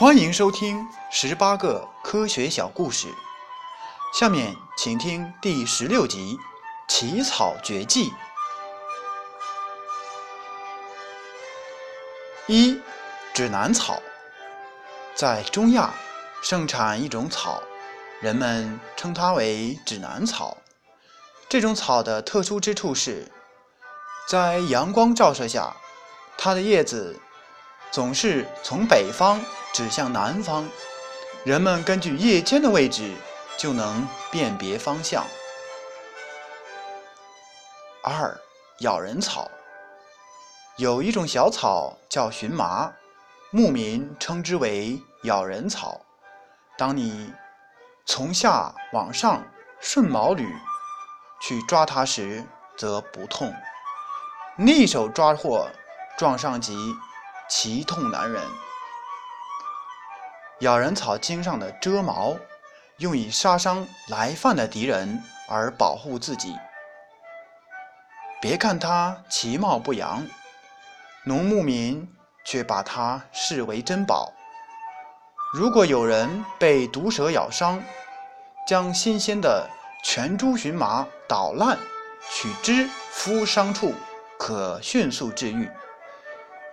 欢迎收听十八个科学小故事。下面请听第十六集《起草绝技》。一、指南草，在中亚盛产一种草，人们称它为指南草。这种草的特殊之处是，在阳光照射下，它的叶子总是从北方。指向南方，人们根据叶尖的位置就能辨别方向。二，咬人草，有一种小草叫荨麻，牧民称之为咬人草。当你从下往上顺毛捋去抓它时，则不痛；逆手抓获撞上即其痛难忍。咬人草茎上的蜇毛，用以杀伤来犯的敌人而保护自己。别看它其貌不扬，农牧民却把它视为珍宝。如果有人被毒蛇咬伤，将新鲜的全株荨麻捣烂，取汁敷伤处，可迅速治愈。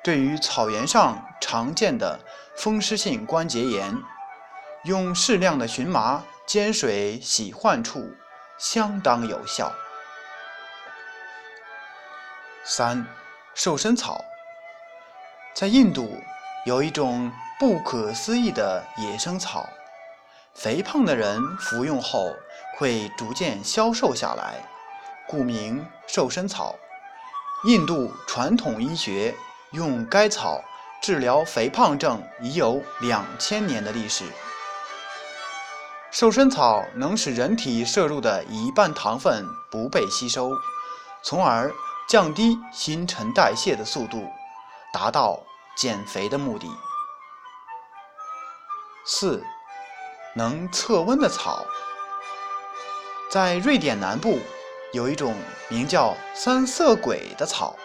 对于草原上常见的风湿性关节炎，用适量的荨麻煎水洗患处，相当有效。三、瘦身草，在印度有一种不可思议的野生草，肥胖的人服用后会逐渐消瘦下来，故名瘦身草。印度传统医学。用该草治疗肥胖症已有两千年的历史。瘦身草能使人体摄入的一半糖分不被吸收，从而降低新陈代谢的速度，达到减肥的目的。四，能测温的草，在瑞典南部有一种名叫三色鬼的草。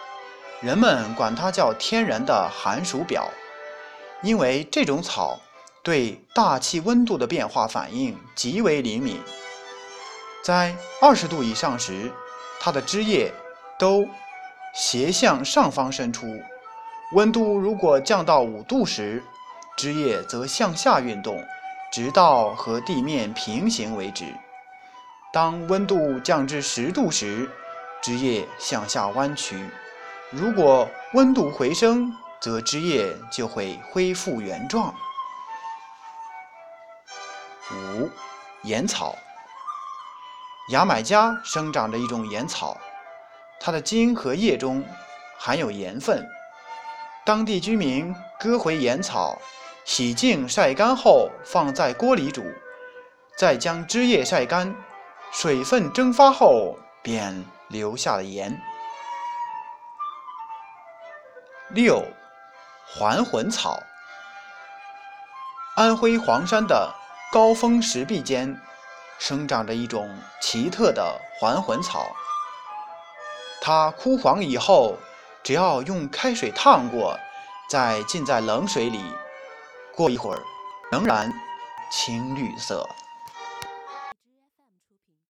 人们管它叫天然的寒暑表，因为这种草对大气温度的变化反应极为灵敏。在二十度以上时，它的枝叶都斜向上方伸出；温度如果降到五度时，枝叶则向下运动，直到和地面平行为止。当温度降至十度时，枝叶向下弯曲。如果温度回升，则枝叶就会恢复原状。五、盐草，牙买加生长着一种盐草，它的茎和叶中含有盐分。当地居民割回盐草，洗净晒干后放在锅里煮，再将枝叶晒干，水分蒸发后便留下了盐。六，还魂草。安徽黄山的高峰石壁间，生长着一种奇特的还魂草。它枯黄以后，只要用开水烫过，再浸在冷水里，过一会儿，仍然青绿色。